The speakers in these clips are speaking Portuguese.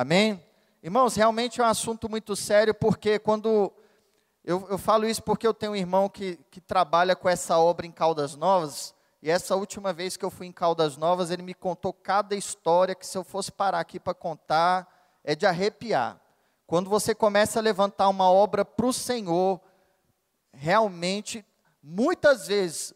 Amém? Irmãos, realmente é um assunto muito sério, porque quando. Eu, eu falo isso porque eu tenho um irmão que, que trabalha com essa obra em Caldas Novas, e essa última vez que eu fui em Caldas Novas, ele me contou cada história que, se eu fosse parar aqui para contar, é de arrepiar. Quando você começa a levantar uma obra para o Senhor, realmente, muitas vezes,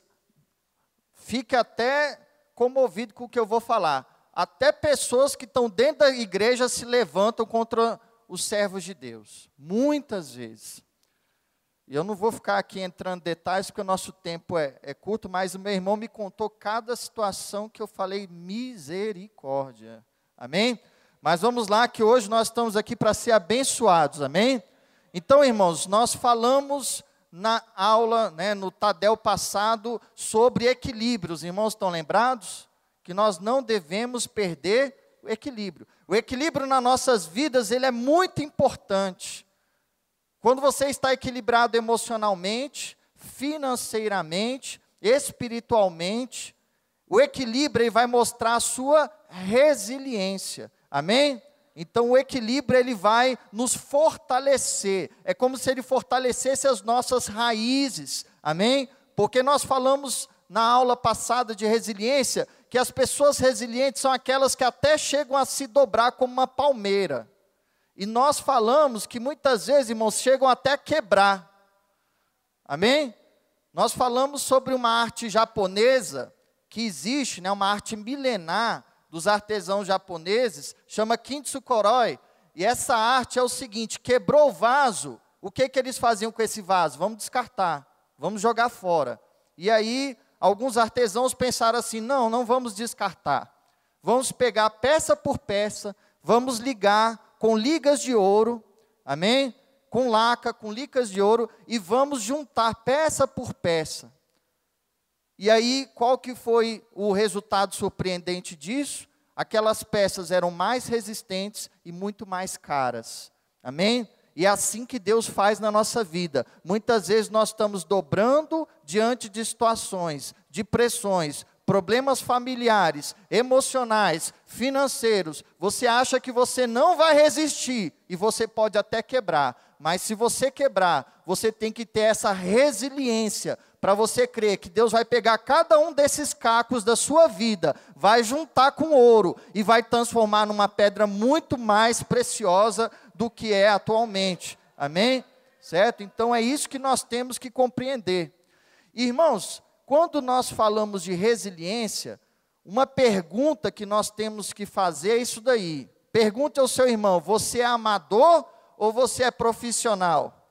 fica até comovido com o que eu vou falar até pessoas que estão dentro da igreja se levantam contra os servos de Deus. Muitas vezes. E eu não vou ficar aqui entrando em detalhes, porque o nosso tempo é, é curto, mas o meu irmão me contou cada situação que eu falei, misericórdia. Amém? Mas vamos lá, que hoje nós estamos aqui para ser abençoados. Amém? Então, irmãos, nós falamos na aula, né, no Tadel passado, sobre equilíbrios. Os irmãos estão lembrados? Que nós não devemos perder o equilíbrio. O equilíbrio nas nossas vidas, ele é muito importante. Quando você está equilibrado emocionalmente, financeiramente, espiritualmente, o equilíbrio vai mostrar a sua resiliência. Amém? Então o equilíbrio ele vai nos fortalecer. É como se ele fortalecesse as nossas raízes. Amém? Porque nós falamos na aula passada de resiliência que as pessoas resilientes são aquelas que até chegam a se dobrar como uma palmeira. E nós falamos que muitas vezes, irmãos, chegam até a quebrar. Amém? Nós falamos sobre uma arte japonesa que existe, né, uma arte milenar dos artesãos japoneses, chama Kintsukuroi. E essa arte é o seguinte: quebrou o vaso, o que, que eles faziam com esse vaso? Vamos descartar, vamos jogar fora. E aí alguns artesãos pensaram assim: não, não vamos descartar. Vamos pegar peça por peça, vamos ligar com ligas de ouro, amém? Com laca, com licas de ouro, e vamos juntar peça por peça. E aí, qual que foi o resultado surpreendente disso? Aquelas peças eram mais resistentes e muito mais caras. Amém? E é assim que Deus faz na nossa vida. Muitas vezes nós estamos dobrando diante de situações, de pressões, problemas familiares, emocionais, financeiros. Você acha que você não vai resistir e você pode até quebrar. Mas se você quebrar, você tem que ter essa resiliência para você crer que Deus vai pegar cada um desses cacos da sua vida, vai juntar com ouro e vai transformar numa pedra muito mais preciosa do que é atualmente. Amém? Certo? Então é isso que nós temos que compreender. Irmãos, quando nós falamos de resiliência, uma pergunta que nós temos que fazer é isso daí. Pergunte ao seu irmão: você é amador ou você é profissional?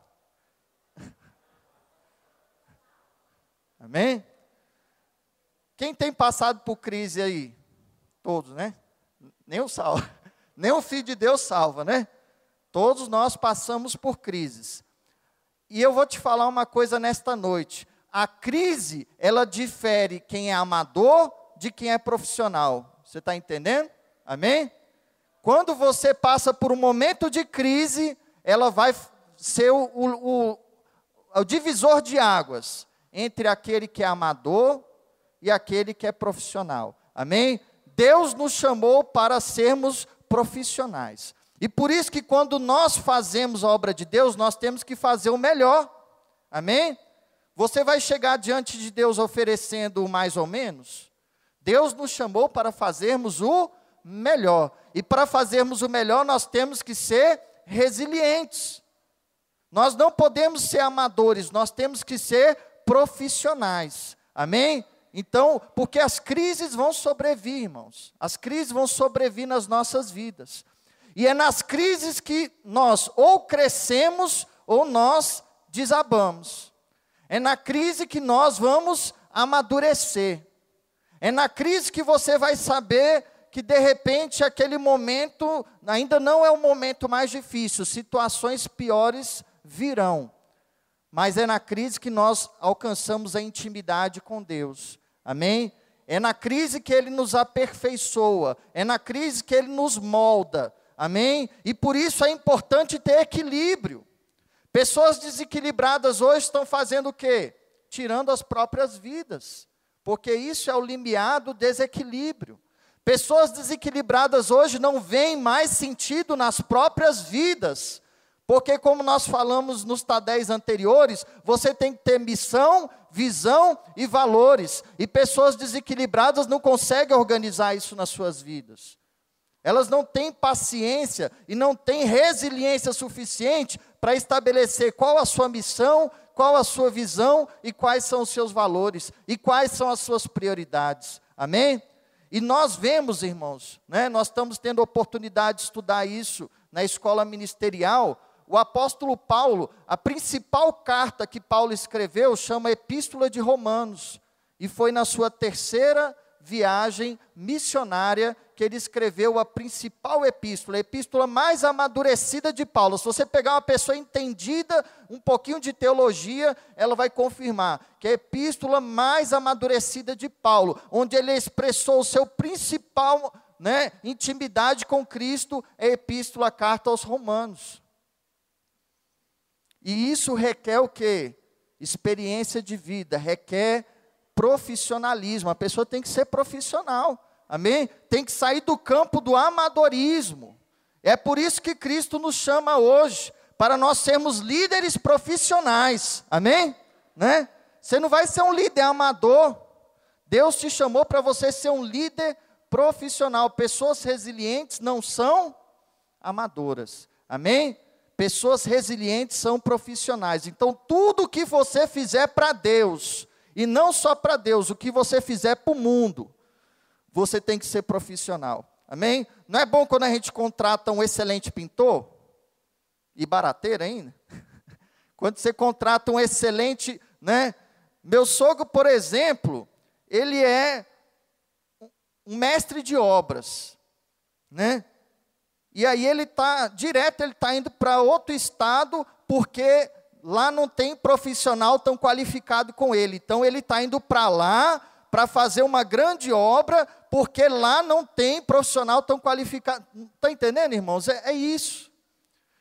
Amém? Quem tem passado por crise aí? Todos, né? Nem o salva. Nem o filho de Deus salva, né? Todos nós passamos por crises. E eu vou te falar uma coisa nesta noite. A crise, ela difere quem é amador de quem é profissional. Você está entendendo? Amém? Quando você passa por um momento de crise, ela vai ser o, o, o divisor de águas entre aquele que é amador e aquele que é profissional. Amém? Deus nos chamou para sermos profissionais. E por isso que quando nós fazemos a obra de Deus, nós temos que fazer o melhor. Amém? Você vai chegar diante de Deus oferecendo o mais ou menos? Deus nos chamou para fazermos o melhor. E para fazermos o melhor, nós temos que ser resilientes. Nós não podemos ser amadores, nós temos que ser profissionais. Amém? Então, porque as crises vão sobrevir, irmãos. As crises vão sobrevir nas nossas vidas. E é nas crises que nós ou crescemos ou nós desabamos. É na crise que nós vamos amadurecer. É na crise que você vai saber que de repente aquele momento ainda não é o momento mais difícil, situações piores virão. Mas é na crise que nós alcançamos a intimidade com Deus. Amém? É na crise que ele nos aperfeiçoa, é na crise que ele nos molda. Amém? E por isso é importante ter equilíbrio. Pessoas desequilibradas hoje estão fazendo o quê? Tirando as próprias vidas. Porque isso é o limiar do desequilíbrio. Pessoas desequilibradas hoje não veem mais sentido nas próprias vidas. Porque, como nós falamos nos TADéis anteriores, você tem que ter missão, visão e valores. E pessoas desequilibradas não conseguem organizar isso nas suas vidas. Elas não têm paciência e não têm resiliência suficiente para estabelecer qual a sua missão, qual a sua visão e quais são os seus valores e quais são as suas prioridades. Amém? E nós vemos, irmãos, né, nós estamos tendo oportunidade de estudar isso na escola ministerial o apóstolo Paulo, a principal carta que Paulo escreveu chama Epístola de Romanos, e foi na sua terceira viagem missionária que ele escreveu a principal epístola, a epístola mais amadurecida de Paulo. Se você pegar uma pessoa entendida, um pouquinho de teologia, ela vai confirmar que é a epístola mais amadurecida de Paulo, onde ele expressou o seu principal né, intimidade com Cristo, é a epístola, a carta aos Romanos. E isso requer o quê? Experiência de vida, requer profissionalismo. A pessoa tem que ser profissional. Amém? Tem que sair do campo do amadorismo. É por isso que Cristo nos chama hoje para nós sermos líderes profissionais. Amém? Né? Você não vai ser um líder amador. Deus te chamou para você ser um líder profissional. Pessoas resilientes não são amadoras. Amém? Pessoas resilientes são profissionais. Então, tudo que você fizer para Deus, e não só para Deus, o que você fizer para o mundo, você tem que ser profissional. Amém? Não é bom quando a gente contrata um excelente pintor? E barateiro ainda? Quando você contrata um excelente, né? Meu sogro, por exemplo, ele é um mestre de obras, né? E aí ele está, direto, ele está indo para outro estado, porque lá não tem profissional tão qualificado com ele. Então ele está indo para lá para fazer uma grande obra, porque lá não tem profissional tão qualificado. Está entendendo, irmãos? É, é isso.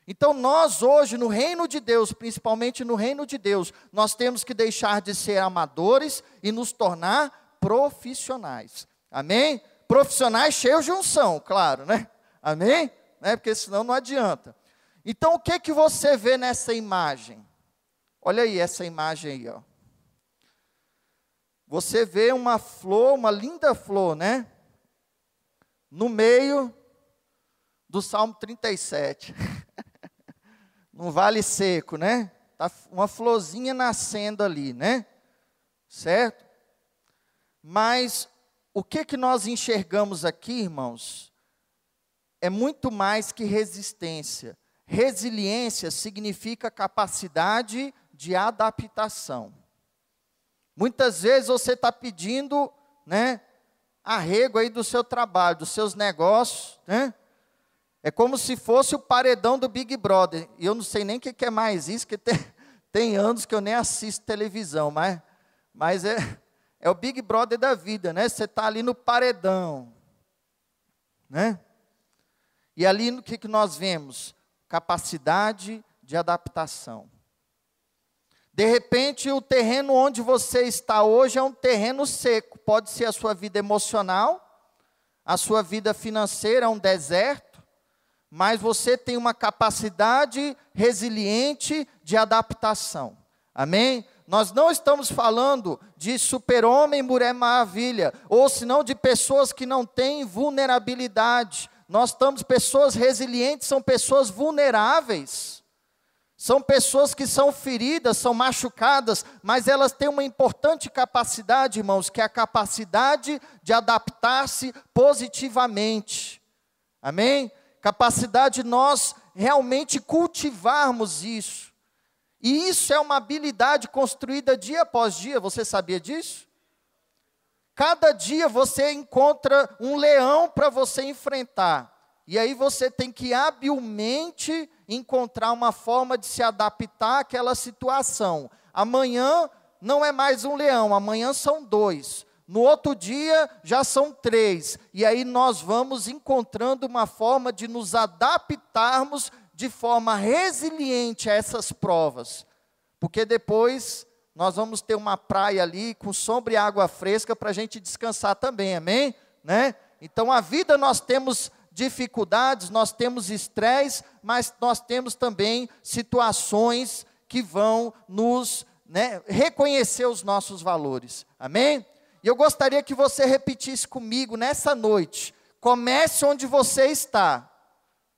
Então, nós hoje, no reino de Deus, principalmente no reino de Deus, nós temos que deixar de ser amadores e nos tornar profissionais. Amém? Profissionais cheios de unção, claro, né? Amém? né? porque senão não adianta. Então, o que que você vê nessa imagem? Olha aí essa imagem aí, ó. Você vê uma flor, uma linda flor, né? No meio do Salmo 37. Num vale seco, né? Tá uma florzinha nascendo ali, né? Certo? Mas o que que nós enxergamos aqui, irmãos? é muito mais que resistência. Resiliência significa capacidade de adaptação. Muitas vezes você está pedindo, né, arrego aí do seu trabalho, dos seus negócios, né? É como se fosse o paredão do Big Brother. E eu não sei nem o que é mais isso, que tem, tem anos que eu nem assisto televisão, mas, mas é, é o Big Brother da vida, né? Você está ali no paredão, né? E ali no que, que nós vemos? Capacidade de adaptação. De repente, o terreno onde você está hoje é um terreno seco. Pode ser a sua vida emocional, a sua vida financeira, é um deserto, mas você tem uma capacidade resiliente de adaptação. Amém? Nós não estamos falando de super-homem, mulher maravilha, ou senão de pessoas que não têm vulnerabilidade, nós estamos, pessoas resilientes são pessoas vulneráveis. São pessoas que são feridas, são machucadas, mas elas têm uma importante capacidade, irmãos, que é a capacidade de adaptar-se positivamente. Amém? Capacidade de nós realmente cultivarmos isso. E isso é uma habilidade construída dia após dia, você sabia disso? Cada dia você encontra um leão para você enfrentar. E aí você tem que habilmente encontrar uma forma de se adaptar àquela situação. Amanhã não é mais um leão, amanhã são dois. No outro dia já são três. E aí nós vamos encontrando uma forma de nos adaptarmos de forma resiliente a essas provas. Porque depois nós vamos ter uma praia ali com sombra e água fresca para a gente descansar também, amém? Né? Então, a vida nós temos dificuldades, nós temos estresse, mas nós temos também situações que vão nos né, reconhecer os nossos valores. Amém? E eu gostaria que você repetisse comigo nessa noite. Comece onde você está.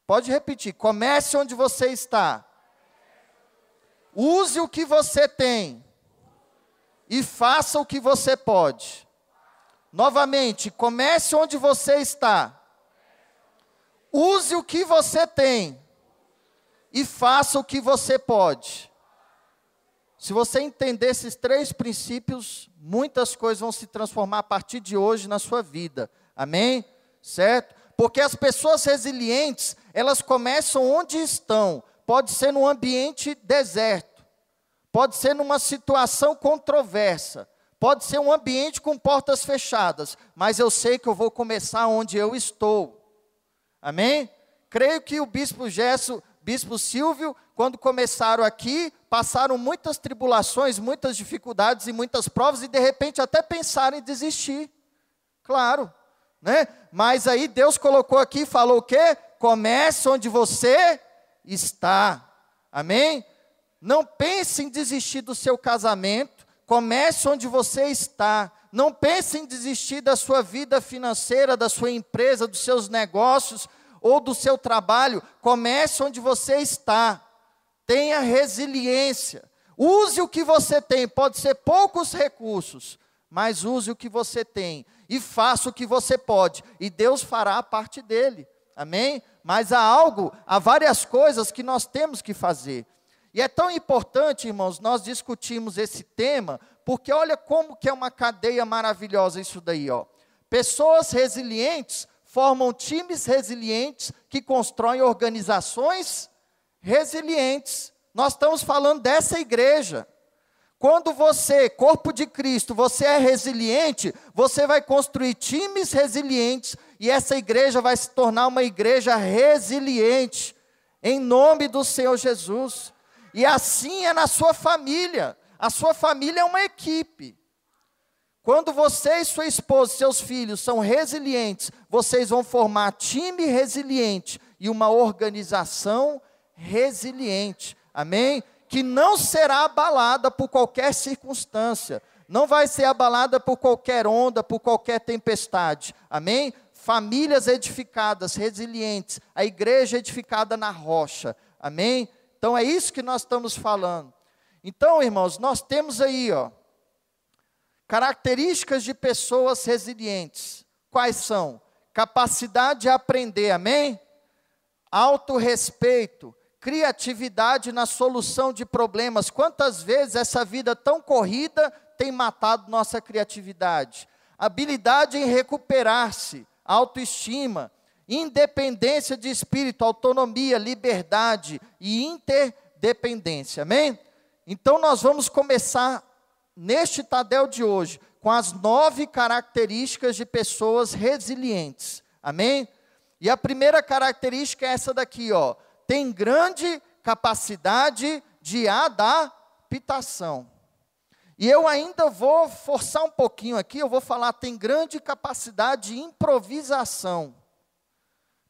Pode repetir. Comece onde você está. Use o que você tem. E faça o que você pode. Novamente, comece onde você está. Use o que você tem. E faça o que você pode. Se você entender esses três princípios, muitas coisas vão se transformar a partir de hoje na sua vida. Amém? Certo? Porque as pessoas resilientes, elas começam onde estão. Pode ser num ambiente deserto, pode ser numa situação controversa, pode ser um ambiente com portas fechadas, mas eu sei que eu vou começar onde eu estou. Amém? Creio que o bispo Gesso, bispo Silvio, quando começaram aqui, passaram muitas tribulações, muitas dificuldades e muitas provas e de repente até pensaram em desistir. Claro, né? Mas aí Deus colocou aqui e falou o quê? Comece onde você está. Amém? Não pense em desistir do seu casamento, comece onde você está. Não pense em desistir da sua vida financeira, da sua empresa, dos seus negócios ou do seu trabalho. Comece onde você está. Tenha resiliência. Use o que você tem, pode ser poucos recursos, mas use o que você tem e faça o que você pode, e Deus fará a parte dele. Amém? Mas há algo, há várias coisas que nós temos que fazer. E é tão importante, irmãos, nós discutimos esse tema, porque olha como que é uma cadeia maravilhosa isso daí, ó. Pessoas resilientes formam times resilientes que constroem organizações resilientes. Nós estamos falando dessa igreja. Quando você, corpo de Cristo, você é resiliente, você vai construir times resilientes e essa igreja vai se tornar uma igreja resiliente, em nome do Senhor Jesus. E assim é na sua família. A sua família é uma equipe. Quando você e sua esposa, seus filhos são resilientes, vocês vão formar time resiliente e uma organização resiliente. Amém? Que não será abalada por qualquer circunstância. Não vai ser abalada por qualquer onda, por qualquer tempestade. Amém? Famílias edificadas, resilientes. A igreja edificada na rocha. Amém? Então é isso que nós estamos falando. Então, irmãos, nós temos aí, ó, características de pessoas resilientes. Quais são? Capacidade de aprender, amém? Autorrespeito, criatividade na solução de problemas. Quantas vezes essa vida tão corrida tem matado nossa criatividade? Habilidade em recuperar-se, autoestima, independência de espírito, autonomia, liberdade e interdependência. Amém? Então nós vamos começar neste Tadel de hoje com as nove características de pessoas resilientes. Amém? E a primeira característica é essa daqui, ó tem grande capacidade de adaptação. E eu ainda vou forçar um pouquinho aqui, eu vou falar, tem grande capacidade de improvisação.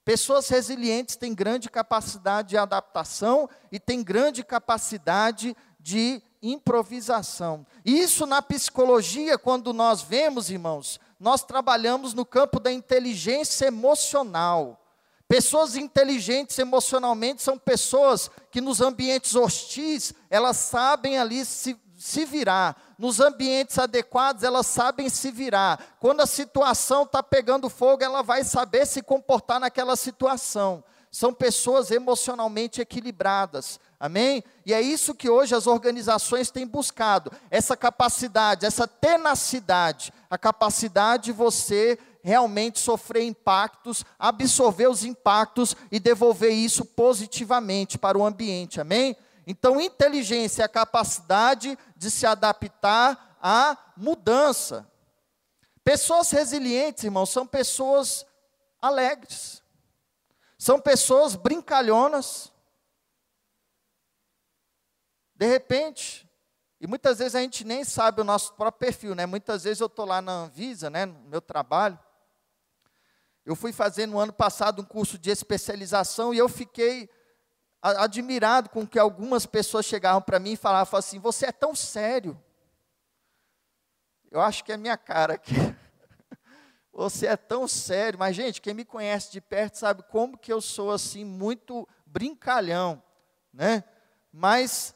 Pessoas resilientes têm grande capacidade de adaptação e têm grande capacidade de improvisação. Isso na psicologia, quando nós vemos, irmãos, nós trabalhamos no campo da inteligência emocional. Pessoas inteligentes emocionalmente são pessoas que nos ambientes hostis, elas sabem ali se, se virar. Nos ambientes adequados, elas sabem se virar. Quando a situação está pegando fogo, ela vai saber se comportar naquela situação. São pessoas emocionalmente equilibradas. Amém? E é isso que hoje as organizações têm buscado: essa capacidade, essa tenacidade, a capacidade de você realmente sofrer impactos, absorver os impactos e devolver isso positivamente para o ambiente, amém? Então, inteligência é a capacidade de se adaptar à mudança. Pessoas resilientes, irmãos, são pessoas alegres, são pessoas brincalhonas. De repente, e muitas vezes a gente nem sabe o nosso próprio perfil, né? Muitas vezes eu estou lá na Anvisa, né, no meu trabalho, Eu fui fazer no ano passado um curso de especialização e eu fiquei admirado com que algumas pessoas chegavam para mim e falavam assim: Você é tão sério. Eu acho que é minha cara aqui. Você é tão sério, mas gente, quem me conhece de perto sabe como que eu sou assim muito brincalhão, né? Mas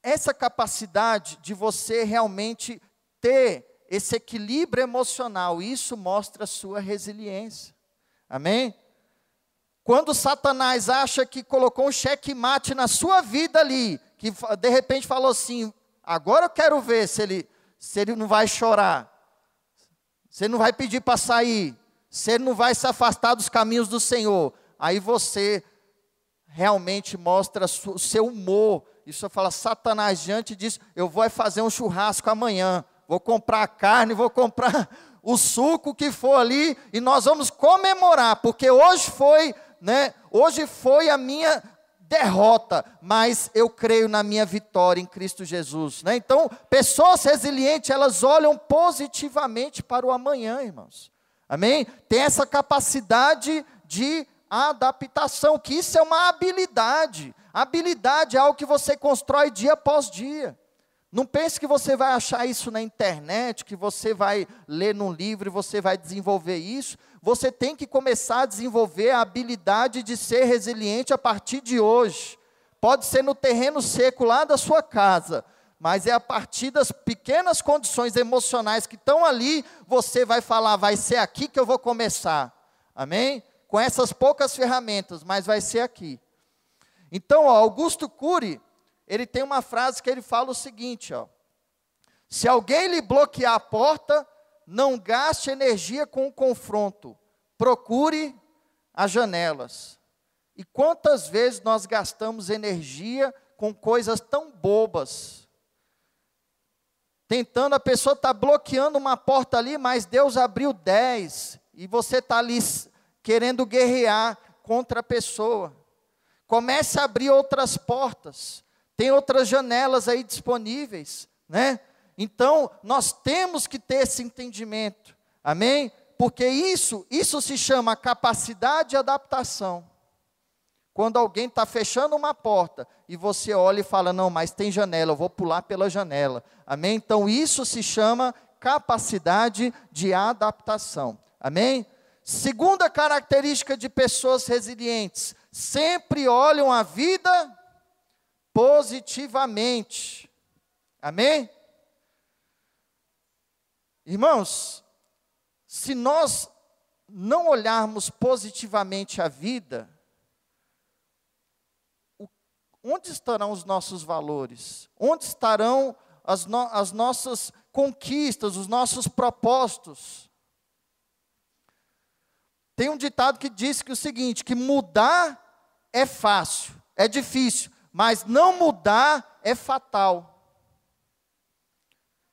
essa capacidade de você realmente ter esse equilíbrio emocional, isso mostra a sua resiliência. Amém? Quando Satanás acha que colocou um checkmate na sua vida ali, que de repente falou assim: agora eu quero ver se ele, se ele não vai chorar, ele não vai pedir para sair, ele não vai se afastar dos caminhos do Senhor. Aí você realmente mostra o seu humor. Isso fala, Satanás diante disso, eu vou fazer um churrasco amanhã, vou comprar carne, vou comprar o suco que for ali, e nós vamos comemorar, porque hoje foi né? Hoje foi a minha derrota, mas eu creio na minha vitória em Cristo Jesus, né? Então, pessoas resilientes, elas olham positivamente para o amanhã, irmãos. Amém? Tem essa capacidade de adaptação, que isso é uma habilidade. Habilidade é algo que você constrói dia após dia. Não pense que você vai achar isso na internet, que você vai ler num livro e você vai desenvolver isso. Você tem que começar a desenvolver a habilidade de ser resiliente a partir de hoje. Pode ser no terreno seco lá da sua casa, mas é a partir das pequenas condições emocionais que estão ali, você vai falar, vai ser aqui que eu vou começar. Amém? Com essas poucas ferramentas, mas vai ser aqui. Então, ó, Augusto Cury, ele tem uma frase que ele fala o seguinte, ó: Se alguém lhe bloquear a porta, não gaste energia com o confronto. Procure as janelas. E quantas vezes nós gastamos energia com coisas tão bobas? Tentando, a pessoa está bloqueando uma porta ali, mas Deus abriu dez, e você está ali querendo guerrear contra a pessoa. Comece a abrir outras portas. Tem outras janelas aí disponíveis, né? Então, nós temos que ter esse entendimento. Amém? Porque isso, isso se chama capacidade de adaptação. Quando alguém está fechando uma porta e você olha e fala, não, mas tem janela, eu vou pular pela janela. Amém? Então, isso se chama capacidade de adaptação. Amém? Segunda característica de pessoas resilientes: sempre olham a vida positivamente. Amém? Irmãos, se nós não olharmos positivamente a vida, onde estarão os nossos valores? Onde estarão as, no, as nossas conquistas, os nossos propósitos? Tem um ditado que diz que o seguinte, que mudar é fácil, é difícil, mas não mudar é fatal.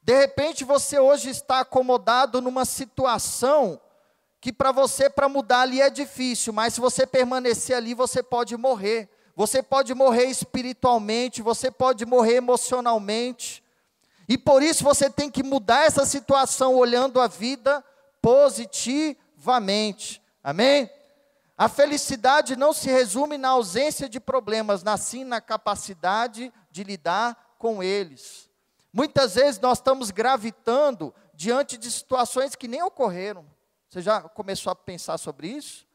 De repente você hoje está acomodado numa situação que para você para mudar ali é difícil, mas se você permanecer ali você pode morrer. Você pode morrer espiritualmente, você pode morrer emocionalmente. E por isso você tem que mudar essa situação olhando a vida positivamente. Amém? A felicidade não se resume na ausência de problemas, mas sim na capacidade de lidar com eles. Muitas vezes nós estamos gravitando diante de situações que nem ocorreram. Você já começou a pensar sobre isso?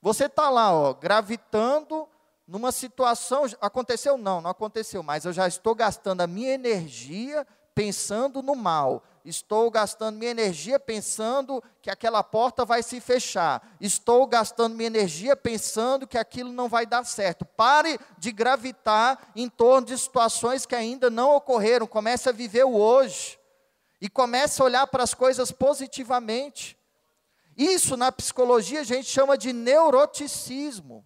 Você está lá, ó, gravitando numa situação. Aconteceu? Não, não aconteceu, mas eu já estou gastando a minha energia pensando no mal. Estou gastando minha energia pensando que aquela porta vai se fechar. Estou gastando minha energia pensando que aquilo não vai dar certo. Pare de gravitar em torno de situações que ainda não ocorreram. Comece a viver o hoje. E comece a olhar para as coisas positivamente. Isso na psicologia a gente chama de neuroticismo.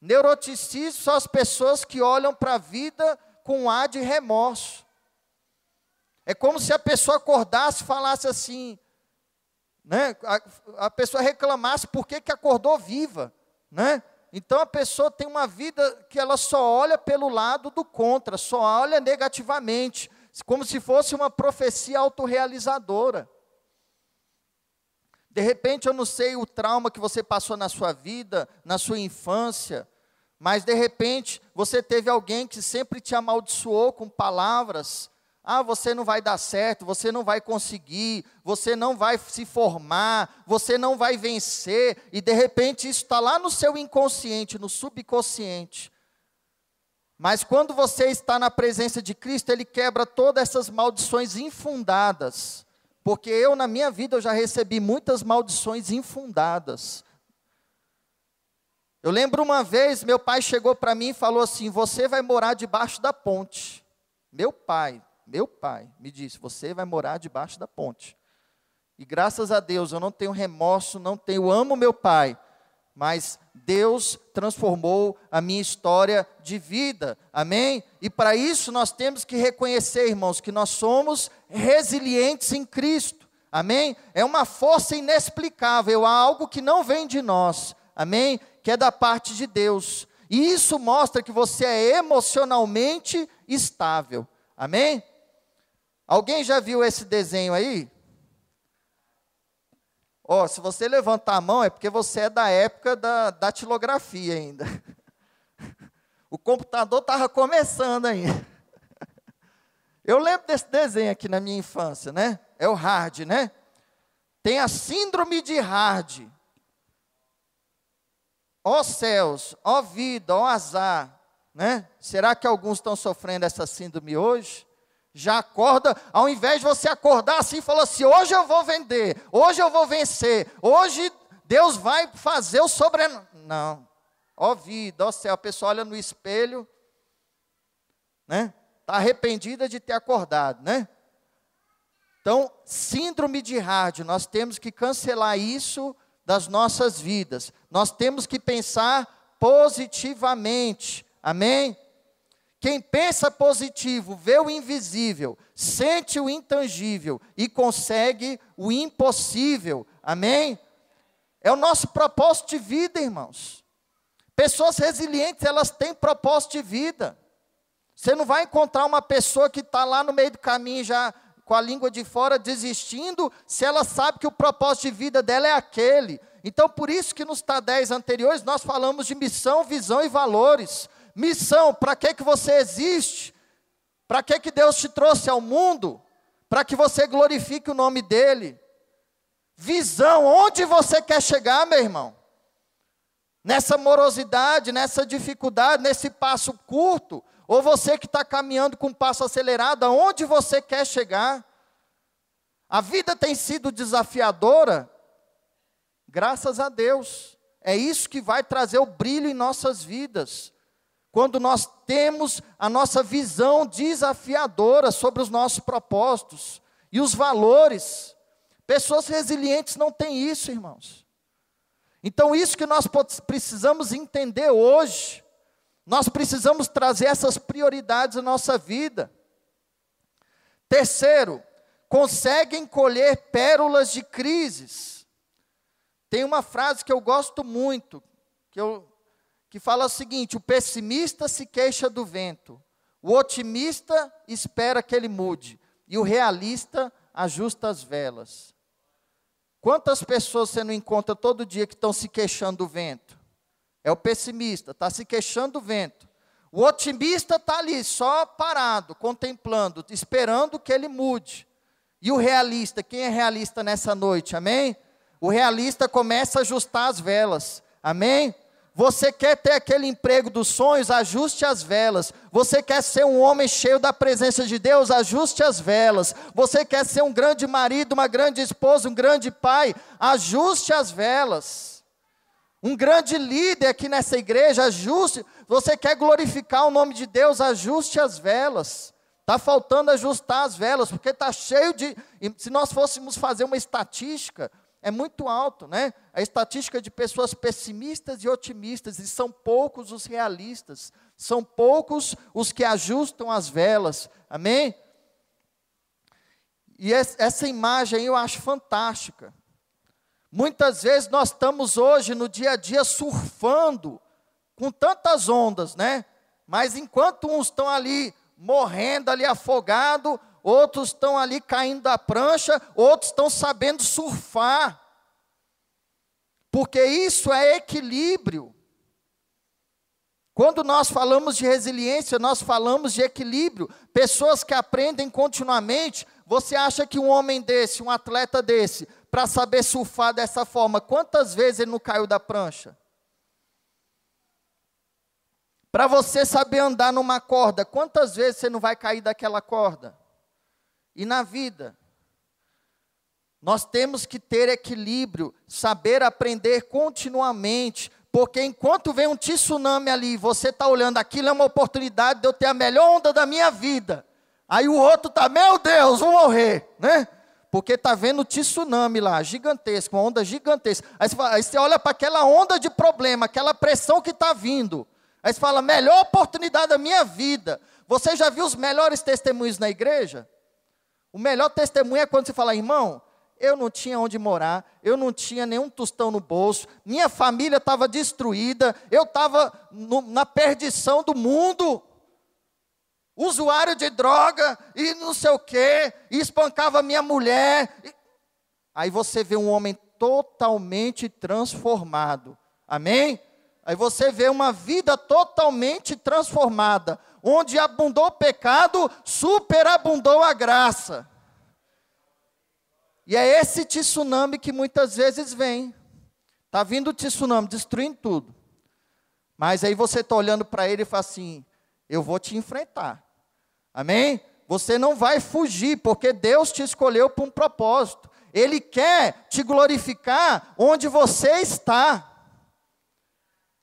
Neuroticismo são as pessoas que olham para a vida com um ar de remorso. É como se a pessoa acordasse e falasse assim, né? A, a, pessoa reclamasse por que, que acordou viva, né? Então a pessoa tem uma vida que ela só olha pelo lado do contra, só olha negativamente, como se fosse uma profecia autorrealizadora. De repente, eu não sei o trauma que você passou na sua vida, na sua infância, mas de repente você teve alguém que sempre te amaldiçoou com palavras. Ah, você não vai dar certo, você não vai conseguir, você não vai se formar, você não vai vencer, e de repente isso está lá no seu inconsciente, no subconsciente. Mas quando você está na presença de Cristo, Ele quebra todas essas maldições infundadas porque eu, na minha vida, eu já recebi muitas maldições infundadas. Eu lembro uma vez, meu pai chegou para mim e falou assim: Você vai morar debaixo da ponte. Meu pai, meu pai, me disse: Você vai morar debaixo da ponte. E graças a Deus, eu não tenho remorso, não tenho, amo meu pai, mas Deus transformou a minha história de vida, amém? E para isso nós temos que reconhecer, irmãos, que nós somos resilientes em Cristo, amém? É uma força inexplicável, há algo que não vem de nós, amém? Que é da parte de Deus, e isso mostra que você é emocionalmente estável, amém? Alguém já viu esse desenho aí? Ó, oh, se você levantar a mão é porque você é da época da datilografia ainda. O computador estava começando ainda. Eu lembro desse desenho aqui na minha infância, né? É o Hard, né? Tem a síndrome de Hard. Ó céus, ó vida, ó azar, né? Será que alguns estão sofrendo essa síndrome hoje? Já acorda, ao invés de você acordar assim e falar assim: hoje eu vou vender, hoje eu vou vencer, hoje Deus vai fazer o sobrenatural. Não, ó vida, ó céu, a pessoa olha no espelho, né? Está arrependida de ter acordado, né? Então, síndrome de rádio, nós temos que cancelar isso das nossas vidas, nós temos que pensar positivamente, amém? Quem pensa positivo, vê o invisível, sente o intangível e consegue o impossível. Amém? É o nosso propósito de vida, irmãos. Pessoas resilientes, elas têm propósito de vida. Você não vai encontrar uma pessoa que está lá no meio do caminho já com a língua de fora desistindo, se ela sabe que o propósito de vida dela é aquele. Então, por isso que nos TADES anteriores nós falamos de missão, visão e valores. Missão, para que, que você existe? Para que, que Deus te trouxe ao mundo? Para que você glorifique o nome dEle. Visão, onde você quer chegar, meu irmão? Nessa morosidade, nessa dificuldade, nesse passo curto, ou você que está caminhando com um passo acelerado, aonde você quer chegar? A vida tem sido desafiadora, graças a Deus. É isso que vai trazer o brilho em nossas vidas quando nós temos a nossa visão desafiadora sobre os nossos propósitos e os valores. Pessoas resilientes não têm isso, irmãos. Então, isso que nós precisamos entender hoje, nós precisamos trazer essas prioridades à nossa vida. Terceiro, conseguem colher pérolas de crises. Tem uma frase que eu gosto muito, que eu que fala o seguinte: o pessimista se queixa do vento, o otimista espera que ele mude, e o realista ajusta as velas. Quantas pessoas você não encontra todo dia que estão se queixando do vento? É o pessimista, está se queixando do vento. O otimista está ali, só parado, contemplando, esperando que ele mude. E o realista, quem é realista nessa noite? Amém? O realista começa a ajustar as velas. Amém? Você quer ter aquele emprego dos sonhos? Ajuste as velas. Você quer ser um homem cheio da presença de Deus? Ajuste as velas. Você quer ser um grande marido, uma grande esposa, um grande pai? Ajuste as velas. Um grande líder aqui nessa igreja, ajuste. Você quer glorificar o nome de Deus? Ajuste as velas. Está faltando ajustar as velas, porque está cheio de. Se nós fôssemos fazer uma estatística, é muito alto, né? A estatística de pessoas pessimistas e otimistas, e são poucos os realistas, são poucos os que ajustam as velas, amém? E essa imagem eu acho fantástica. Muitas vezes nós estamos hoje no dia a dia surfando com tantas ondas, né? Mas enquanto uns estão ali morrendo, ali afogado, outros estão ali caindo da prancha, outros estão sabendo surfar. porque isso é equilíbrio. Quando nós falamos de resiliência, nós falamos de equilíbrio. Pessoas que aprendem continuamente. Você acha que um homem desse, um atleta desse, para saber surfar dessa forma, quantas vezes ele não caiu da prancha? Para você saber andar numa corda, quantas vezes você não vai cair daquela corda? E na vida, nós temos que ter equilíbrio, saber aprender continuamente, porque enquanto vem um tsunami ali, você está olhando, aquilo é uma oportunidade de eu ter a melhor onda da minha vida. Aí o outro está, meu Deus, vou morrer, né? Porque está vendo tsunami lá, gigantesco, uma onda gigantesca. Aí você, fala, aí você olha para aquela onda de problema, aquela pressão que está vindo. Aí você fala, melhor oportunidade da minha vida. Você já viu os melhores testemunhos na igreja? O melhor testemunho é quando você fala, irmão, eu não tinha onde morar, eu não tinha nenhum tostão no bolso, minha família estava destruída, eu estava na perdição do mundo, usuário de droga e não sei o quê, e espancava minha mulher. Aí você vê um homem totalmente transformado, amém? Aí você vê uma vida totalmente transformada, onde abundou o pecado, superabundou a graça. E é esse tsunami que muitas vezes vem. Está vindo o tsunami, destruindo tudo. Mas aí você está olhando para ele e fala assim: Eu vou te enfrentar. Amém? Você não vai fugir, porque Deus te escolheu para um propósito. Ele quer te glorificar onde você está.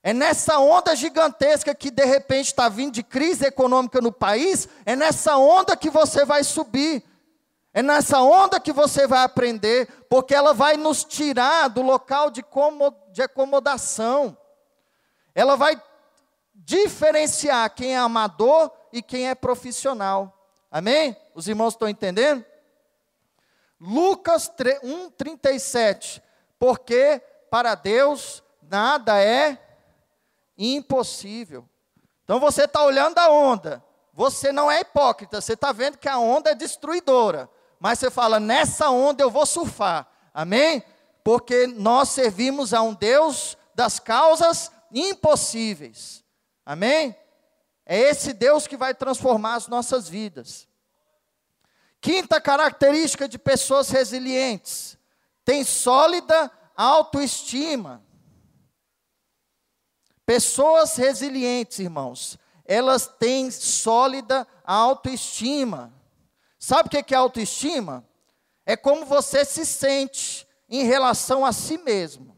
É nessa onda gigantesca que de repente está vindo de crise econômica no país, é nessa onda que você vai subir. É nessa onda que você vai aprender, porque ela vai nos tirar do local de, de acomodação. Ela vai diferenciar quem é amador e quem é profissional. Amém? Os irmãos estão entendendo? Lucas 1,37. Porque para Deus nada é impossível. Então você está olhando a onda. Você não é hipócrita, você está vendo que a onda é destruidora mas você fala, nessa onda eu vou surfar. Amém? Porque nós servimos a um Deus das causas impossíveis. Amém? É esse Deus que vai transformar as nossas vidas. Quinta característica de pessoas resilientes: tem sólida autoestima. Pessoas resilientes, irmãos, elas têm sólida autoestima. Sabe o que é autoestima? É como você se sente em relação a si mesmo.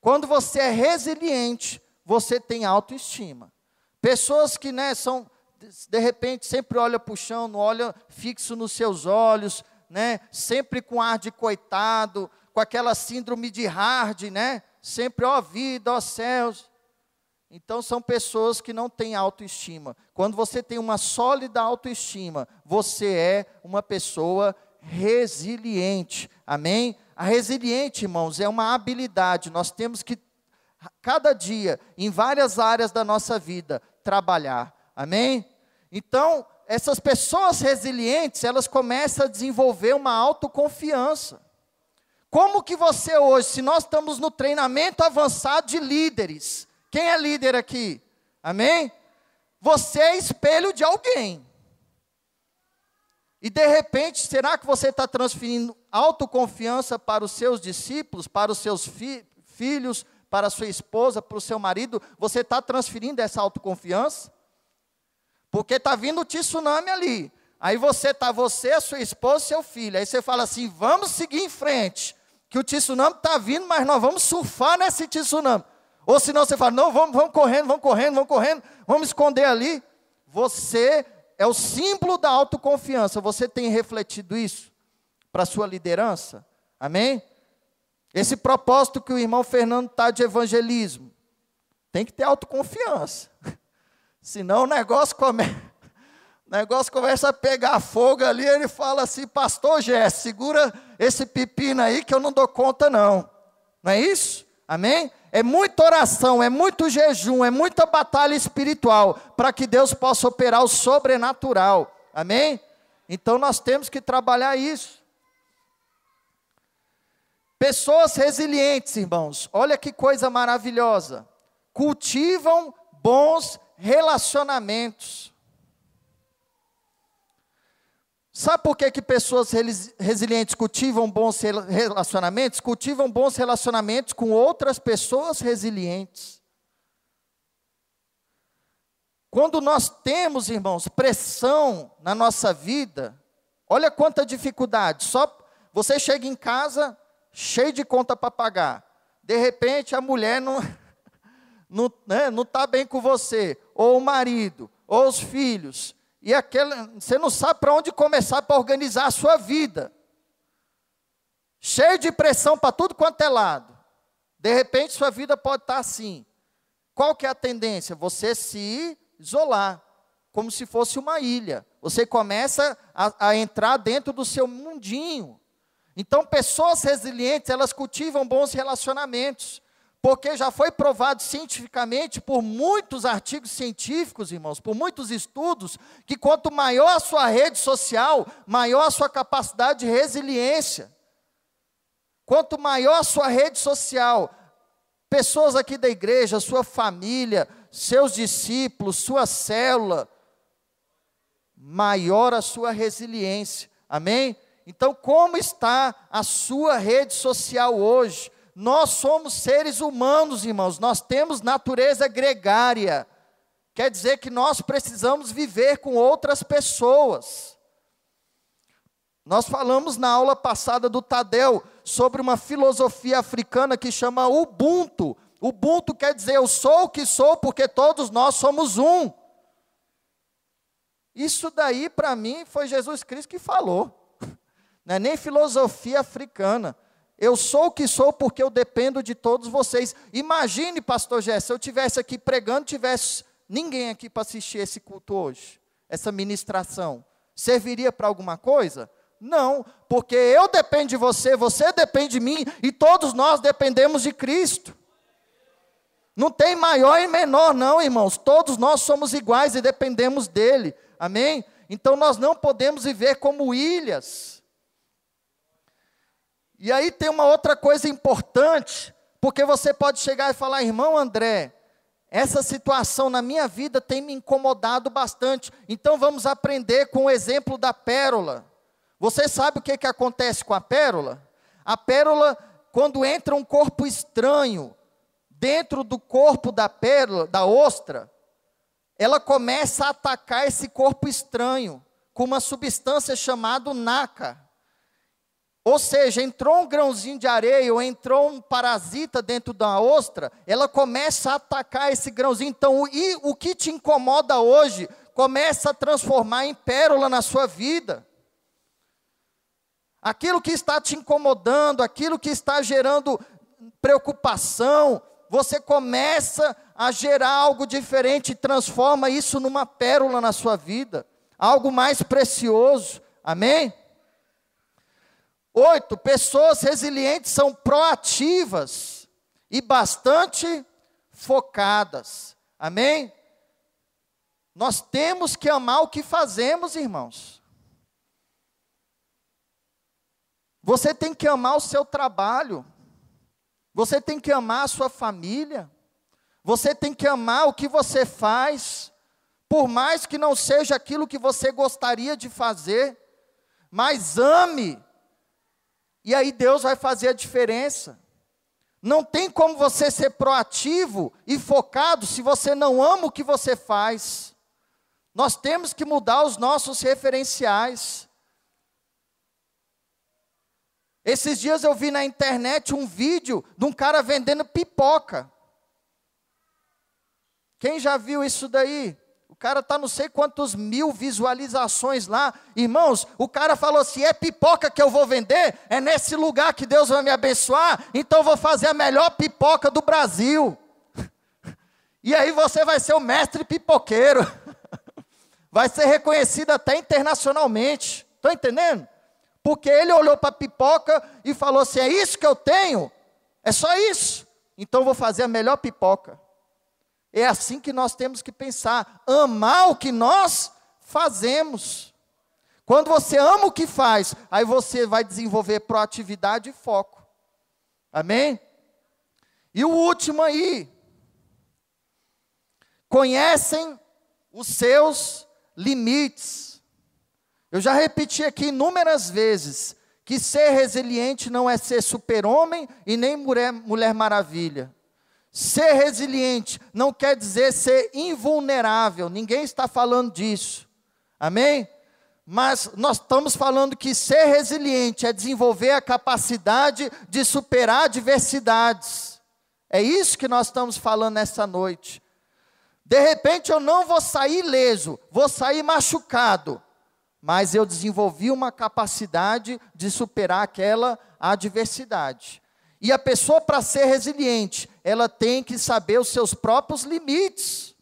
Quando você é resiliente, você tem autoestima. Pessoas que né, são, de repente, sempre olham para o chão, não olham fixo nos seus olhos, né, sempre com ar de coitado, com aquela síndrome de hard, né? Sempre, ó vida, ó céus. Então, são pessoas que não têm autoestima. Quando você tem uma sólida autoestima, você é uma pessoa resiliente. Amém? A resiliente, irmãos, é uma habilidade. Nós temos que, cada dia, em várias áreas da nossa vida, trabalhar. Amém? Então, essas pessoas resilientes, elas começam a desenvolver uma autoconfiança. Como que você hoje, se nós estamos no treinamento avançado de líderes, quem é líder aqui? Amém? Você é espelho de alguém. E de repente, será que você está transferindo autoconfiança para os seus discípulos, para os seus fi filhos, para a sua esposa, para o seu marido? Você está transferindo essa autoconfiança? Porque está vindo o tsunami ali. Aí você está, você, sua esposa, seu filho. Aí você fala assim: vamos seguir em frente. Que o tsunami está vindo, mas nós vamos surfar nesse tsunami. Ou senão você fala, não, vamos, vamos correndo, vamos correndo, vamos correndo, vamos esconder ali. Você é o símbolo da autoconfiança. Você tem refletido isso para a sua liderança? Amém? Esse propósito que o irmão Fernando está de evangelismo. Tem que ter autoconfiança. Senão o negócio, come... o negócio começa a pegar fogo ali, ele fala assim, pastor Gé, segura esse pepino aí que eu não dou conta não. Não é isso? Amém? É muita oração, é muito jejum, é muita batalha espiritual para que Deus possa operar o sobrenatural. Amém? Então nós temos que trabalhar isso. Pessoas resilientes, irmãos, olha que coisa maravilhosa. Cultivam bons relacionamentos. Sabe por que, que pessoas resilientes cultivam bons relacionamentos? Cultivam bons relacionamentos com outras pessoas resilientes. Quando nós temos, irmãos, pressão na nossa vida, olha quanta dificuldade. Só você chega em casa cheio de conta para pagar. De repente a mulher não não né, não está bem com você, ou o marido, ou os filhos, e aquele, você não sabe para onde começar para organizar a sua vida. Cheio de pressão para tudo quanto é lado. De repente sua vida pode estar tá assim. Qual que é a tendência? Você se isolar, como se fosse uma ilha. Você começa a, a entrar dentro do seu mundinho. Então, pessoas resilientes, elas cultivam bons relacionamentos. Porque já foi provado cientificamente por muitos artigos científicos, irmãos, por muitos estudos, que quanto maior a sua rede social, maior a sua capacidade de resiliência. Quanto maior a sua rede social, pessoas aqui da igreja, sua família, seus discípulos, sua célula, maior a sua resiliência. Amém? Então, como está a sua rede social hoje? Nós somos seres humanos, irmãos, nós temos natureza gregária. Quer dizer que nós precisamos viver com outras pessoas. Nós falamos na aula passada do Tadel sobre uma filosofia africana que chama Ubuntu. Ubuntu quer dizer eu sou o que sou porque todos nós somos um. Isso daí para mim foi Jesus Cristo que falou. Não é nem filosofia africana. Eu sou o que sou porque eu dependo de todos vocês. Imagine, pastor Jess, se eu tivesse aqui pregando, tivesse ninguém aqui para assistir esse culto hoje, essa ministração. Serviria para alguma coisa? Não, porque eu dependo de você, você depende de mim e todos nós dependemos de Cristo. Não tem maior e menor, não, irmãos. Todos nós somos iguais e dependemos dele. Amém? Então nós não podemos viver como ilhas. E aí tem uma outra coisa importante, porque você pode chegar e falar, irmão André, essa situação na minha vida tem me incomodado bastante. Então vamos aprender com o exemplo da pérola. Você sabe o que, que acontece com a pérola? A pérola, quando entra um corpo estranho dentro do corpo da pérola, da ostra, ela começa a atacar esse corpo estranho com uma substância chamada naca. Ou seja, entrou um grãozinho de areia ou entrou um parasita dentro da ostra, ela começa a atacar esse grãozinho. Então, e o que te incomoda hoje começa a transformar em pérola na sua vida. Aquilo que está te incomodando, aquilo que está gerando preocupação, você começa a gerar algo diferente e transforma isso numa pérola na sua vida, algo mais precioso. Amém? Oito, pessoas resilientes são proativas e bastante focadas. Amém? Nós temos que amar o que fazemos, irmãos. Você tem que amar o seu trabalho. Você tem que amar a sua família. Você tem que amar o que você faz. Por mais que não seja aquilo que você gostaria de fazer, mas ame e aí Deus vai fazer a diferença. Não tem como você ser proativo e focado se você não ama o que você faz. Nós temos que mudar os nossos referenciais. Esses dias eu vi na internet um vídeo de um cara vendendo pipoca. Quem já viu isso daí? Cara está não sei quantos mil visualizações lá. Irmãos, o cara falou assim: é pipoca que eu vou vender, é nesse lugar que Deus vai me abençoar, então eu vou fazer a melhor pipoca do Brasil. E aí você vai ser o mestre pipoqueiro. Vai ser reconhecido até internacionalmente. Estão entendendo? Porque ele olhou para a pipoca e falou assim: é isso que eu tenho? É só isso? Então eu vou fazer a melhor pipoca. É assim que nós temos que pensar: amar o que nós fazemos. Quando você ama o que faz, aí você vai desenvolver proatividade e foco. Amém? E o último aí. Conhecem os seus limites. Eu já repeti aqui inúmeras vezes que ser resiliente não é ser super-homem e nem mulher, mulher maravilha. Ser resiliente não quer dizer ser invulnerável, ninguém está falando disso. Amém? Mas nós estamos falando que ser resiliente é desenvolver a capacidade de superar adversidades. É isso que nós estamos falando nessa noite. De repente eu não vou sair leso, vou sair machucado, mas eu desenvolvi uma capacidade de superar aquela adversidade. E a pessoa, para ser resiliente, ela tem que saber os seus próprios limites.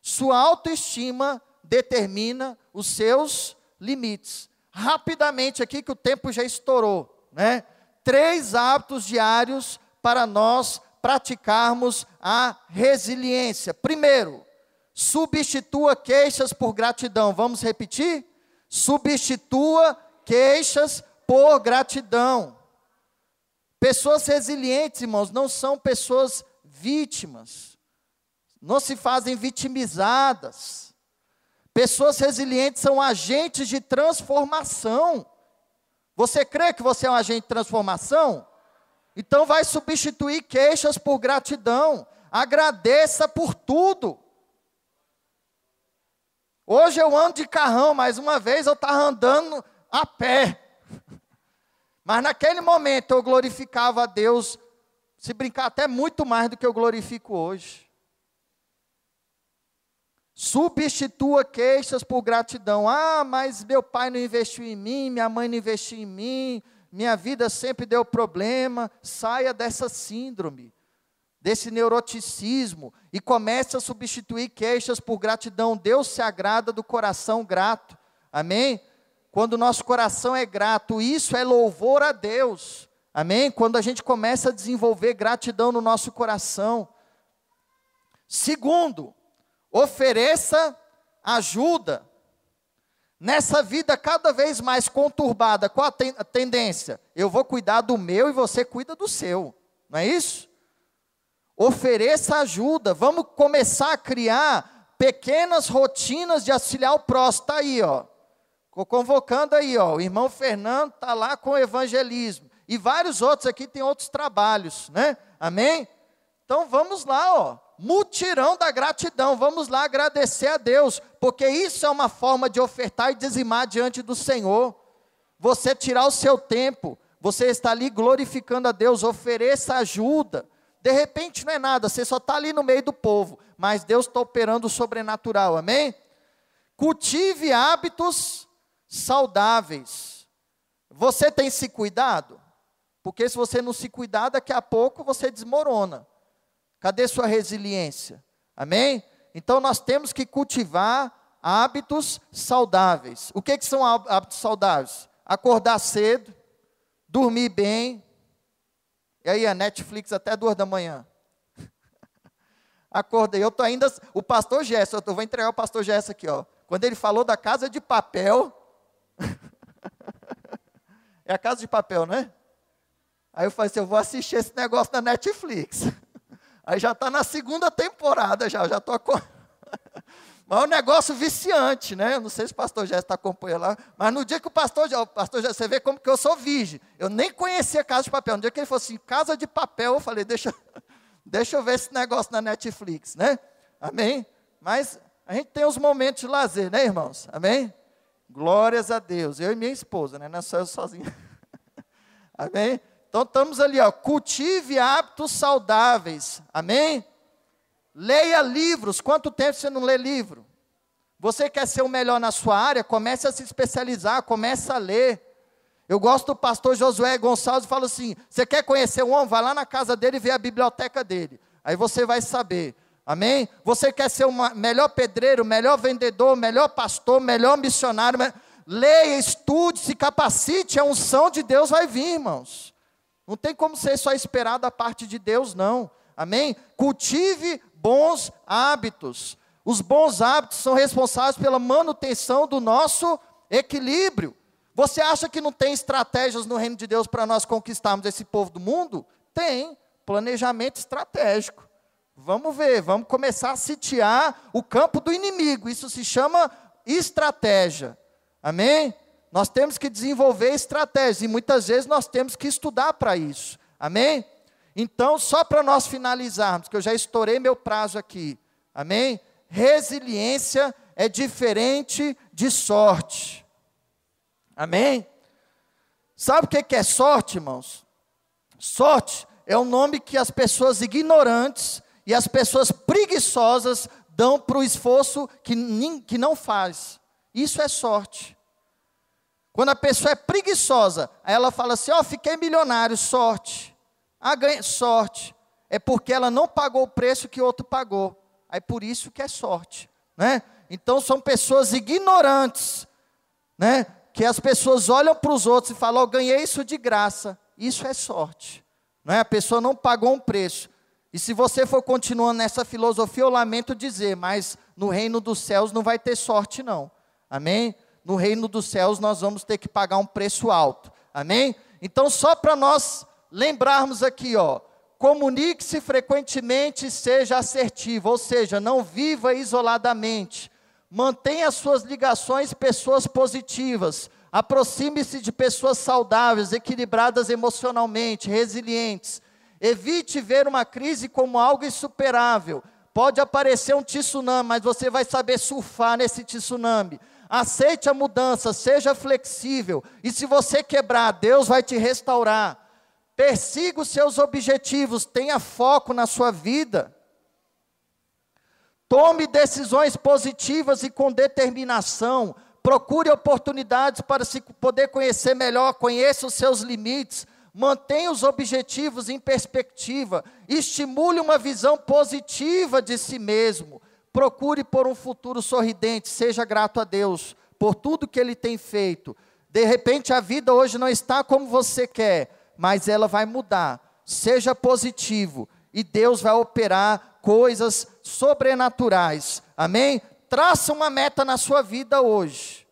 Sua autoestima determina os seus limites. Rapidamente aqui, que o tempo já estourou, né? Três hábitos diários para nós praticarmos a resiliência. Primeiro, substitua queixas por gratidão. Vamos repetir? Substitua queixas por gratidão. Pessoas resilientes, irmãos, não são pessoas vítimas, não se fazem vitimizadas. Pessoas resilientes são agentes de transformação. Você crê que você é um agente de transformação? Então vai substituir queixas por gratidão. Agradeça por tudo. Hoje eu ando de carrão, mais uma vez eu estava andando a pé. Mas naquele momento eu glorificava a Deus, se brincar até muito mais do que eu glorifico hoje. Substitua queixas por gratidão. Ah, mas meu pai não investiu em mim, minha mãe não investiu em mim, minha vida sempre deu problema. Saia dessa síndrome, desse neuroticismo e comece a substituir queixas por gratidão. Deus se agrada do coração grato. Amém? Quando o nosso coração é grato, isso é louvor a Deus. Amém? Quando a gente começa a desenvolver gratidão no nosso coração. Segundo, ofereça ajuda. Nessa vida cada vez mais conturbada, qual a, ten a tendência? Eu vou cuidar do meu e você cuida do seu. Não é isso? Ofereça ajuda. Vamos começar a criar pequenas rotinas de auxiliar o próximo. Está aí, ó. Convocando aí, ó, o irmão Fernando está lá com o evangelismo. E vários outros aqui têm outros trabalhos, né? Amém? Então vamos lá, ó. Mutirão da gratidão. Vamos lá agradecer a Deus, porque isso é uma forma de ofertar e dizimar diante do Senhor. Você tirar o seu tempo, você está ali glorificando a Deus, ofereça ajuda. De repente não é nada, você só está ali no meio do povo, mas Deus está operando o sobrenatural, amém? Cultive hábitos saudáveis. Você tem se cuidado? Porque se você não se cuidar, daqui a pouco você desmorona. Cadê sua resiliência? Amém? Então nós temos que cultivar hábitos saudáveis. O que, que são hábitos saudáveis? Acordar cedo, dormir bem. E aí a Netflix até duas da manhã. Acordei, eu tô ainda. O pastor Gerson, eu vou entregar o pastor Gerson aqui, ó. Quando ele falou da casa de papel, é a Casa de Papel, né? Aí eu falei assim, eu vou assistir esse negócio na Netflix. Aí já está na segunda temporada, já, já estou... Mas é um negócio viciante, né? Eu não sei se o pastor já está acompanhando lá, mas no dia que o pastor pastor já, você vê como que eu sou virgem. Eu nem conhecia Casa de Papel. No dia que ele falou assim, Casa de Papel, eu falei, deixa, deixa eu ver esse negócio na Netflix, né? Amém? Mas a gente tem os momentos de lazer, né, irmãos? Amém? Glórias a Deus. Eu e minha esposa, né? Não é só eu sozinho. Amém? Então estamos ali, ó. Cultive hábitos saudáveis. Amém? Leia livros. Quanto tempo você não lê livro? Você quer ser o melhor na sua área? Comece a se especializar, comece a ler. Eu gosto do pastor Josué Gonçalves falo assim: você quer conhecer o homem? Vai lá na casa dele e vê a biblioteca dele. Aí você vai saber. Amém? Você quer ser o melhor pedreiro, melhor vendedor, melhor pastor, melhor missionário? Leia, estude, se capacite, a unção de Deus vai vir, irmãos. Não tem como ser só esperar da parte de Deus, não. Amém? Cultive bons hábitos. Os bons hábitos são responsáveis pela manutenção do nosso equilíbrio. Você acha que não tem estratégias no reino de Deus para nós conquistarmos esse povo do mundo? Tem, planejamento estratégico. Vamos ver, vamos começar a sitiar o campo do inimigo. Isso se chama estratégia. Amém? Nós temos que desenvolver estratégias e muitas vezes nós temos que estudar para isso. Amém? Então, só para nós finalizarmos, que eu já estourei meu prazo aqui. Amém? Resiliência é diferente de sorte. Amém? Sabe o que é sorte, irmãos? Sorte é um nome que as pessoas ignorantes e as pessoas preguiçosas dão para o esforço que, que não faz. Isso é sorte. Quando a pessoa é preguiçosa, ela fala assim: Ó, oh, fiquei milionário, sorte. Ah, ganha, sorte. É porque ela não pagou o preço que o outro pagou. Aí por isso que é sorte. Né? Então são pessoas ignorantes, né? que as pessoas olham para os outros e falam: oh, ganhei isso de graça. Isso é sorte. Não é? A pessoa não pagou um preço. E se você for continuando nessa filosofia, eu lamento dizer, mas no reino dos céus não vai ter sorte, não. Amém? No reino dos céus nós vamos ter que pagar um preço alto. Amém? Então, só para nós lembrarmos aqui, ó, comunique-se frequentemente, seja assertivo, ou seja, não viva isoladamente. Mantenha suas ligações pessoas positivas. Aproxime-se de pessoas saudáveis, equilibradas emocionalmente, resilientes. Evite ver uma crise como algo insuperável. Pode aparecer um tsunami, mas você vai saber surfar nesse tsunami. Aceite a mudança, seja flexível. E se você quebrar, Deus vai te restaurar. Persiga os seus objetivos, tenha foco na sua vida. Tome decisões positivas e com determinação. Procure oportunidades para se poder conhecer melhor, conheça os seus limites. Mantenha os objetivos em perspectiva. Estimule uma visão positiva de si mesmo. Procure por um futuro sorridente. Seja grato a Deus por tudo que Ele tem feito. De repente a vida hoje não está como você quer, mas ela vai mudar. Seja positivo e Deus vai operar coisas sobrenaturais. Amém? Traça uma meta na sua vida hoje.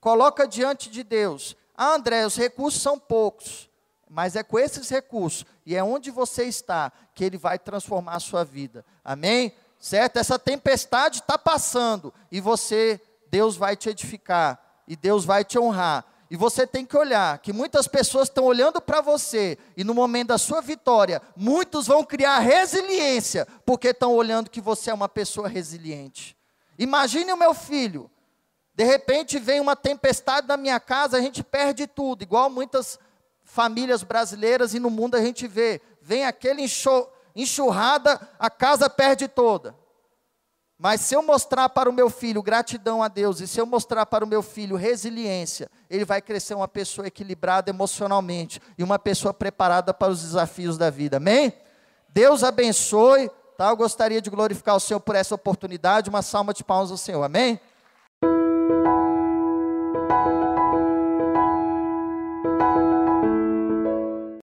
Coloca diante de Deus. Ah, André, os recursos são poucos. Mas é com esses recursos e é onde você está que ele vai transformar a sua vida. Amém? Certo? Essa tempestade está passando e você, Deus vai te edificar e Deus vai te honrar. E você tem que olhar que muitas pessoas estão olhando para você, e no momento da sua vitória, muitos vão criar resiliência, porque estão olhando que você é uma pessoa resiliente. Imagine o meu filho, de repente vem uma tempestade na minha casa, a gente perde tudo, igual muitas famílias brasileiras e no mundo a gente vê. Vem aquele enxurrada, a casa perde toda. Mas se eu mostrar para o meu filho gratidão a Deus, e se eu mostrar para o meu filho resiliência, ele vai crescer uma pessoa equilibrada emocionalmente e uma pessoa preparada para os desafios da vida. Amém? Deus abençoe. Tá? Eu gostaria de glorificar o Senhor por essa oportunidade. Uma salva de palmas ao Senhor. Amém?